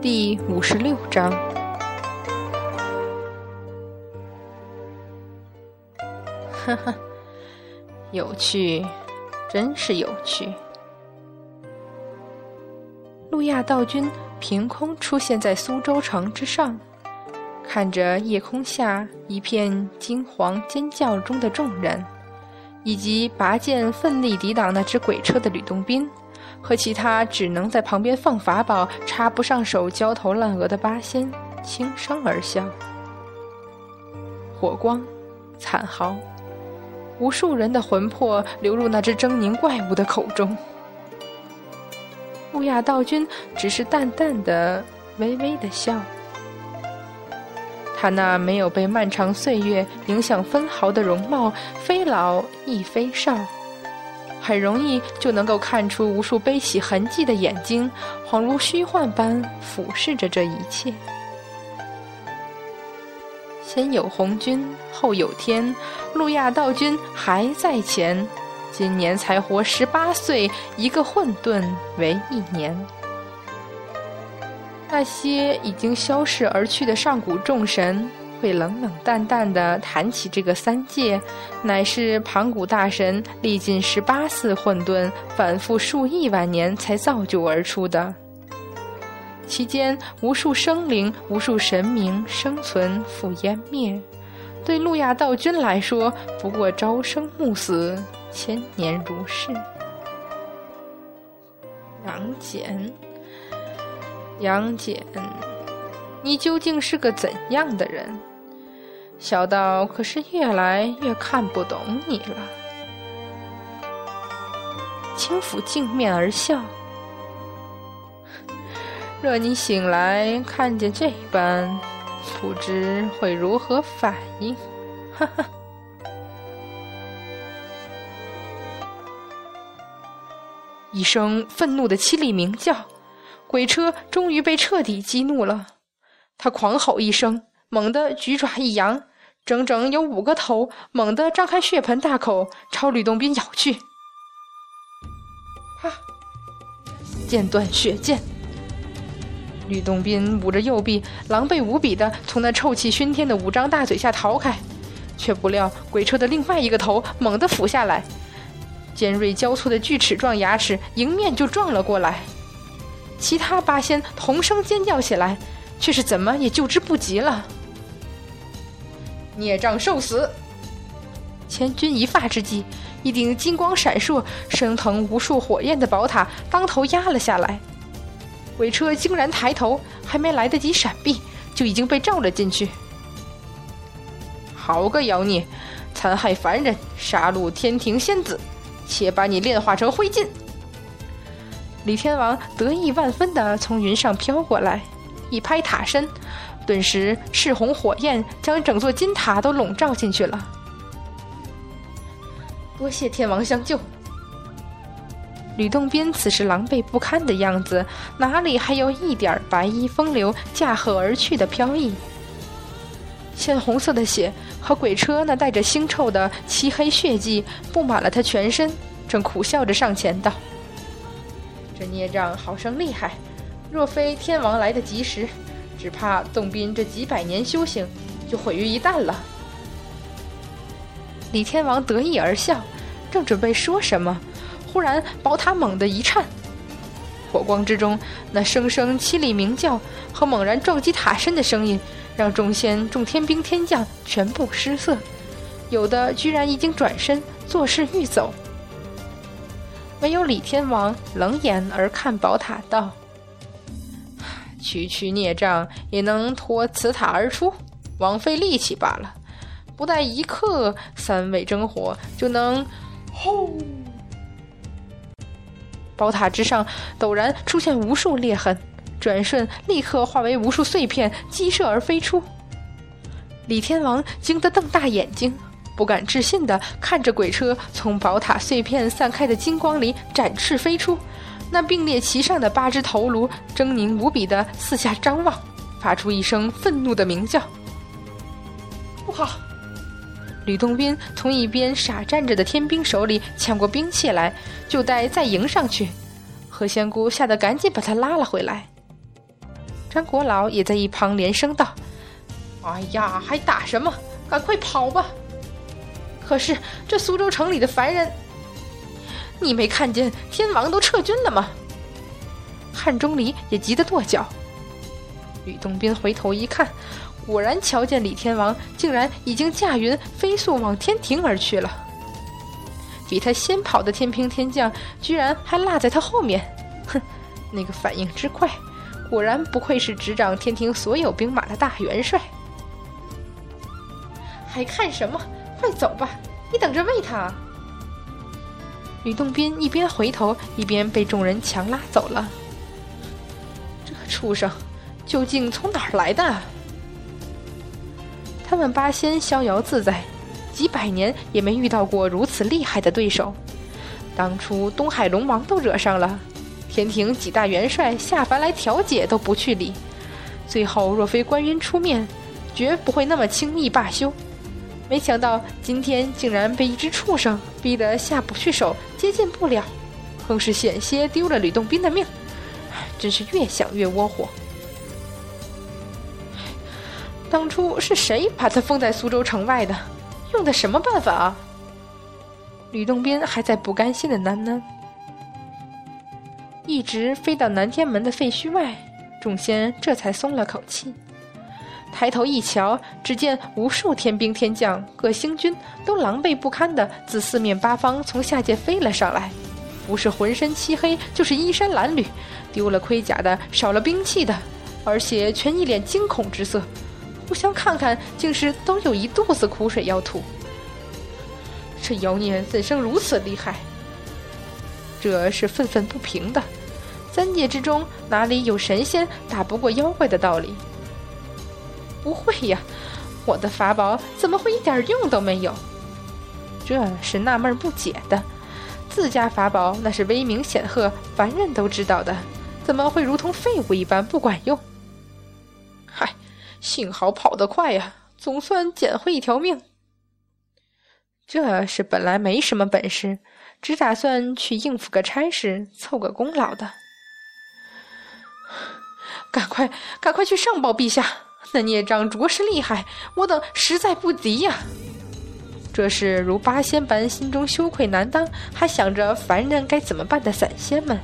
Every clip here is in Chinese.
第五十六章，哈哈，有趣，真是有趣。路亚道君凭空出现在苏州城之上，看着夜空下一片惊惶尖叫中的众人，以及拔剑奋力抵挡那只鬼车的吕洞宾。和其他只能在旁边放法宝、插不上手、焦头烂额的八仙轻声而笑。火光，惨嚎，无数人的魂魄流入那只狰狞怪物的口中。乌亚道君只是淡淡的、微微的笑。他那没有被漫长岁月影响分毫的容貌，非老亦非少。很容易就能够看出无数悲喜痕迹的眼睛，恍如虚幻般俯视着这一切。先有红军，后有天，路亚道君还在前。今年才活十八岁，一个混沌为一年。那些已经消逝而去的上古众神。会冷冷淡淡的谈起这个三界，乃是盘古大神历尽十八次混沌，反复数亿万年才造就而出的。其间无数生灵、无数神明生存复湮灭，对路亚道君来说，不过朝生暮死，千年如是。杨戬，杨戬，你究竟是个怎样的人？小道可是越来越看不懂你了。轻抚镜面而笑，若你醒来看见这般，不知会如何反应？哈哈！一声愤怒的凄厉鸣叫，鬼车终于被彻底激怒了。他狂吼一声，猛地举爪一扬。整整有五个头，猛地张开血盆大口，朝吕洞宾咬去。啪！剑断血溅。吕洞宾捂着右臂，狼狈无比的从那臭气熏天的五张大嘴下逃开，却不料鬼车的另外一个头猛地俯下来，尖锐交错的锯齿状牙齿迎面就撞了过来。其他八仙同声尖叫起来，却是怎么也救之不及了。孽障受死！千钧一发之际，一顶金光闪烁、升腾无数火焰的宝塔当头压了下来。鬼车惊然抬头，还没来得及闪避，就已经被照了进去。好个妖孽，残害凡人，杀戮天庭仙子，且把你炼化成灰烬！李天王得意万分地从云上飘过来，一拍塔身。顿时，赤红火焰将整座金塔都笼罩进去了。多谢天王相救。吕洞宾此时狼狈不堪的样子，哪里还有一点白衣风流驾鹤而去的飘逸？鲜红色的血和鬼车那带着腥臭的漆黑血迹布满了他全身，正苦笑着上前道：“这孽障好生厉害，若非天王来得及时。”只怕洞宾这几百年修行就毁于一旦了。李天王得意而笑，正准备说什么，忽然宝塔猛地一颤，火光之中那声声凄厉鸣叫和猛然撞击塔身的声音，让众仙众天兵天将全部失色，有的居然已经转身作势欲走，唯有李天王冷眼而看宝塔道。区区孽障也能脱此塔而出，枉费力气罢了。不待一刻，三味真火就能轰！宝塔之上陡然出现无数裂痕，转瞬立刻化为无数碎片，激射而飞出。李天王惊得瞪大眼睛，不敢置信的看着鬼车从宝塔碎片散开的金光里展翅飞出。那并列其上的八只头颅狰狞无比的四下张望，发出一声愤怒的鸣叫。不好！吕洞宾从一边傻站着的天兵手里抢过兵器来，就待再迎上去。何仙姑吓得赶紧把他拉了回来。张国老也在一旁连声道：“哎呀，还打什么？赶快跑吧！”可是这苏州城里的凡人，你没看见天王都撤军了吗？汉钟离也急得跺脚。吕洞宾回头一看。果然瞧见李天王竟然已经驾云飞速往天庭而去了，比他先跑的天兵天将居然还落在他后面，哼，那个反应之快，果然不愧是执掌天庭所有兵马的大元帅。还看什么？快走吧！你等着喂他。吕洞宾一边回头，一边被众人强拉走了。这畜生究竟从哪儿来的？他们八仙逍遥自在，几百年也没遇到过如此厉害的对手。当初东海龙王都惹上了，天庭几大元帅下凡来调解都不去理。最后若非观音出面，绝不会那么轻易罢休。没想到今天竟然被一只畜生逼得下不去手，接近不了，更是险些丢了吕洞宾的命。真是越想越窝火。当初是谁把他封在苏州城外的？用的什么办法啊？吕洞宾还在不甘心的喃喃。一直飞到南天门的废墟外，众仙这才松了口气。抬头一瞧，只见无数天兵天将、各星军都狼狈不堪的自四面八方从下界飞了上来，不是浑身漆黑，就是衣衫褴褛，丢了盔甲的，少了兵器的，而且全一脸惊恐之色。互相看看，竟是都有一肚子苦水要吐。这妖孽怎生如此厉害？这是愤愤不平的。三界之中哪里有神仙打不过妖怪的道理？不会呀，我的法宝怎么会一点用都没有？这是纳闷不解的。自家法宝那是威名显赫，凡人都知道的，怎么会如同废物一般不管用？嗨幸好跑得快呀，总算捡回一条命。这是本来没什么本事，只打算去应付个差事，凑个功劳的。赶快，赶快去上报陛下！那孽障着实厉害，我等实在不敌呀。这是如八仙般心中羞愧难当，还想着凡人该怎么办的散仙们。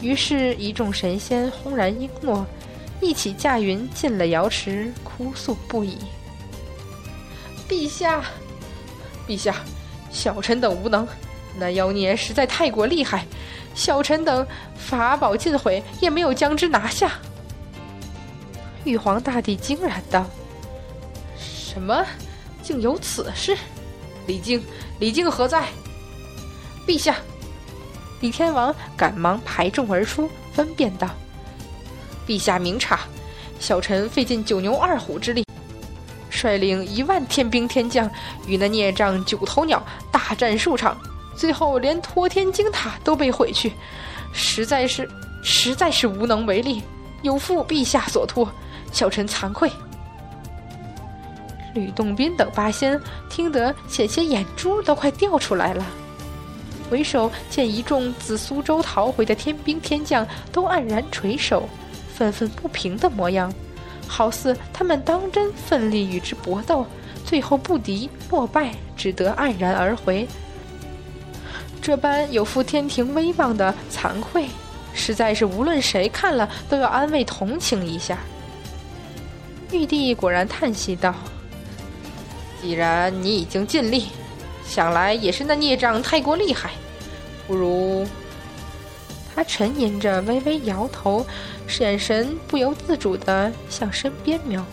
于是，一众神仙轰然应诺。一起驾云进了瑶池，哭诉不已。陛下，陛下，小臣等无能，那妖孽实在太过厉害，小臣等法宝尽毁，也没有将之拿下。玉皇大帝惊然道：“什么？竟有此事？李靖，李靖何在？”陛下，李天王赶忙排众而出，分辨道。陛下明察，小臣费尽九牛二虎之力，率领一万天兵天将与那孽障九头鸟大战数场，最后连托天金塔都被毁去，实在是实在是无能为力，有负陛下所托，小臣惭愧。吕洞宾等八仙听得险些眼珠都快掉出来了，回首见一众自苏州逃回的天兵天将都黯然垂首。愤愤不平的模样，好似他们当真奋力与之搏斗，最后不敌落败，只得黯然而回。这般有负天庭威望的惭愧，实在是无论谁看了都要安慰同情一下。玉帝果然叹息道：“既然你已经尽力，想来也是那孽障太过厉害，不如……”他沉吟着，微微摇头。眼神不由自主地向身边瞄，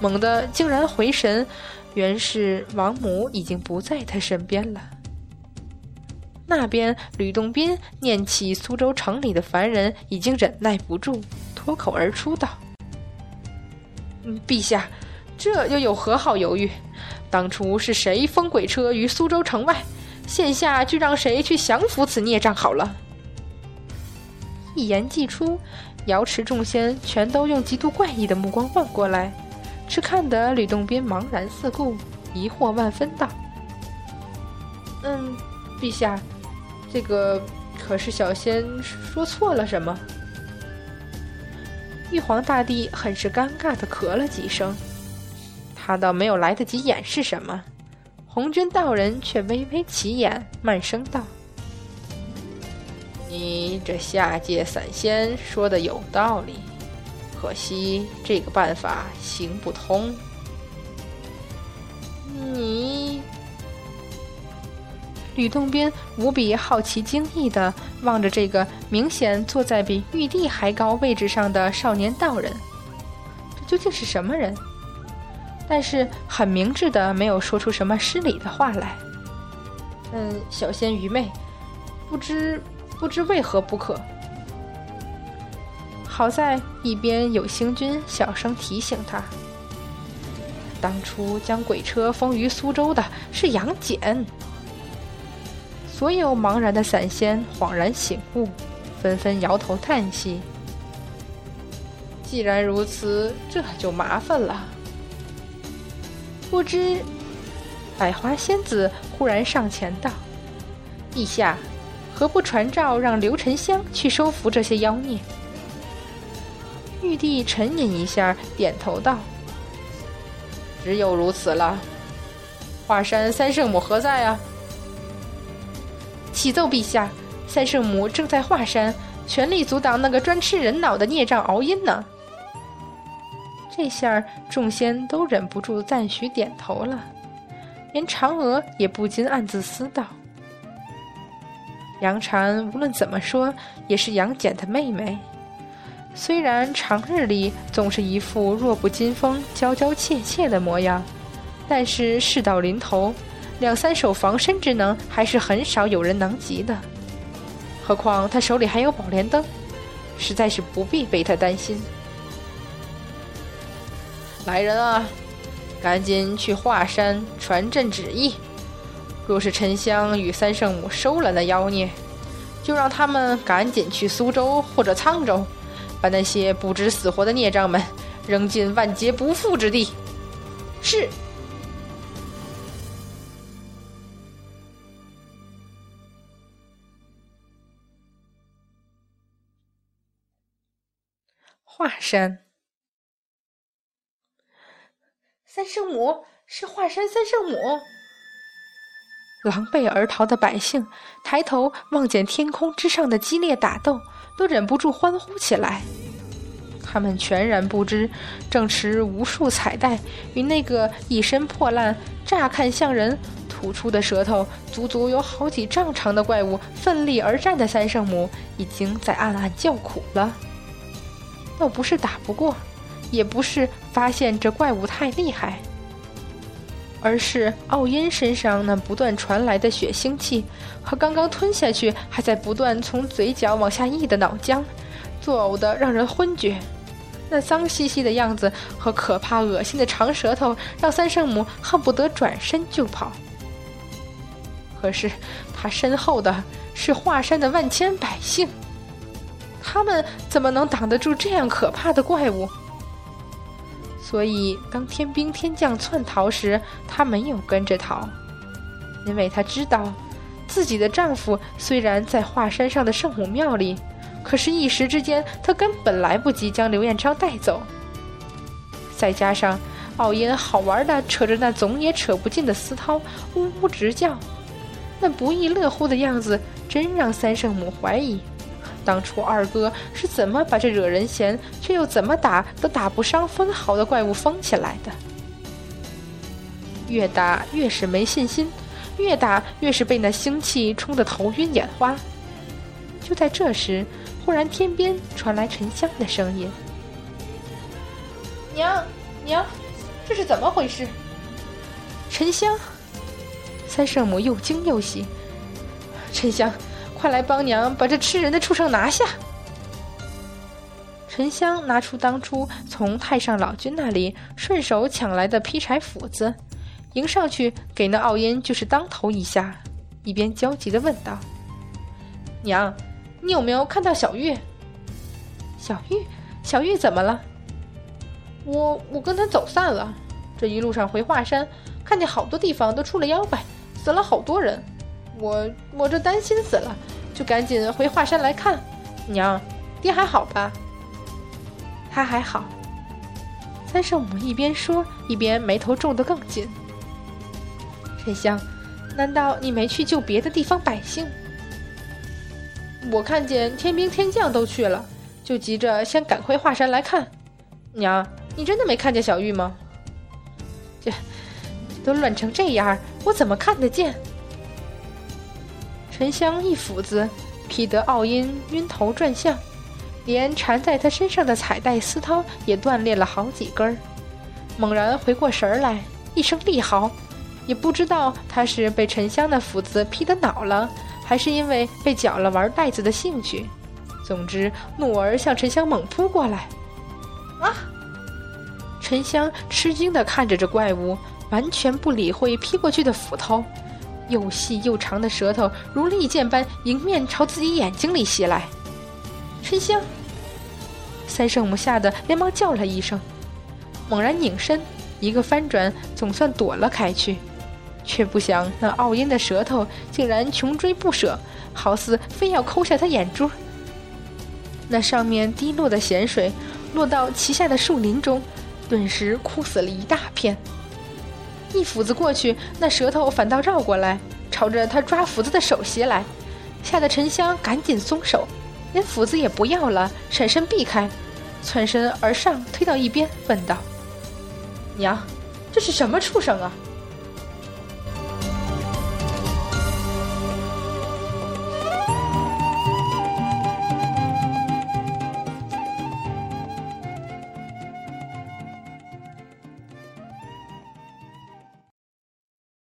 猛地竟然回神，原是王母已经不在他身边了。那边吕洞宾念起苏州城里的凡人，已经忍耐不住，脱口而出道：“陛下，这又有何好犹豫？当初是谁封鬼车于苏州城外？现下就让谁去降服此孽障好了。”一言既出，瑶池众仙全都用极度怪异的目光望过来，只看得吕洞宾茫然四顾，疑惑万分，道：“嗯，陛下，这个可是小仙说错了什么？”玉皇大帝很是尴尬的咳了几声，他倒没有来得及掩饰什么，红军道人却微微起眼，慢声道：“你这下界散仙说的有道理，可惜这个办法行不通。你……”吕洞宾无比好奇、惊异的望着这个明显坐在比玉帝还高位置上的少年道人，这究竟是什么人？但是很明智的没有说出什么失礼的话来。嗯，小仙愚昧，不知不知为何不可。好在一边有星君小声提醒他：当初将鬼车封于苏州的是杨戬。所有茫然的散仙恍然醒悟，纷纷摇头叹息。既然如此，这就麻烦了。不知，百花仙子忽然上前道：“陛下，何不传召让刘沉香去收服这些妖孽？”玉帝沉吟一下，点头道：“只有如此了。华山三圣母何在啊？”启奏陛下，三圣母正在华山，全力阻挡那个专吃人脑的孽障敖阴呢。这下众仙都忍不住赞许点头了，连嫦娥也不禁暗自思道：杨婵无论怎么说也是杨戬的妹妹，虽然常日里总是一副弱不禁风、娇娇怯怯的模样，但是事到临头。两三手防身之能，还是很少有人能及的。何况他手里还有宝莲灯，实在是不必为他担心。来人啊，赶紧去华山传朕旨意。若是沉香与三圣母收了那妖孽，就让他们赶紧去苏州或者沧州，把那些不知死活的孽障们扔进万劫不复之地。是。山，三圣母是华山三圣母。狼狈而逃的百姓抬头望见天空之上的激烈打斗，都忍不住欢呼起来。他们全然不知，正持无数彩带与那个一身破烂、乍看像人、吐出的舌头足足有好几丈长的怪物奋力而战的三圣母，已经在暗暗叫苦了。倒不是打不过，也不是发现这怪物太厉害，而是奥恩身上那不断传来的血腥气，和刚刚吞下去还在不断从嘴角往下溢的脑浆，作呕的让人昏厥。那脏兮兮的样子和可怕恶心的长舌头，让三圣母恨不得转身就跑。可是他身后的是华山的万千百姓。他们怎么能挡得住这样可怕的怪物？所以，当天兵天将窜逃时，她没有跟着逃，因为她知道，自己的丈夫虽然在华山上的圣母庙里，可是，一时之间，她根本来不及将刘彦昌带走。再加上奥因好玩的扯着那总也扯不尽的丝绦，呜呜直叫，那不亦乐乎的样子，真让三圣母怀疑。当初二哥是怎么把这惹人嫌却又怎么打都打不伤分毫的怪物封起来的？越打越是没信心，越打越是被那腥气冲得头晕眼花。就在这时，忽然天边传来沉香的声音：“娘，娘，这是怎么回事？”沉香，三圣母又惊又喜，沉香。快来帮娘把这吃人的畜生拿下！沉香拿出当初从太上老君那里顺手抢来的劈柴斧子，迎上去给那奥因就是当头一下，一边焦急的问道：“娘，你有没有看到小玉？小玉，小玉怎么了？我我跟他走散了。这一路上回华山，看见好多地方都出了妖怪，死了好多人。我我这担心死了，就赶紧回华山来看。娘，爹还好吧？他还好。三圣母一边说，一边眉头皱得更紧。沉香，难道你没去救别的地方百姓？我看见天兵天将都去了，就急着先赶回华山来看。娘，你真的没看见小玉吗？这都乱成这样，我怎么看得见？沉香一斧子劈得奥音晕头转向。连缠在他身上的彩带丝绦也断裂了好几根儿，猛然回过神来，一声厉嚎，也不知道他是被沉香的斧子劈得恼了，还是因为被搅了玩袋子的兴趣。总之，怒儿向沉香猛扑过来。啊！沉香吃惊地看着这怪物，完全不理会劈过去的斧头，又细又长的舌头如利剑般迎面朝自己眼睛里袭来。春香。三圣母吓得连忙叫了一声，猛然拧身，一个翻转，总算躲了开去，却不想那傲音的舌头竟然穷追不舍，好似非要抠下他眼珠。那上面滴落的咸水，落到旗下的树林中，顿时枯死了一大片。一斧子过去，那舌头反倒绕过来，朝着他抓斧子的手袭来，吓得沉香赶紧松手。连斧子也不要了，闪身避开，窜身而上，推到一边，问道：“娘，这是什么畜生啊？”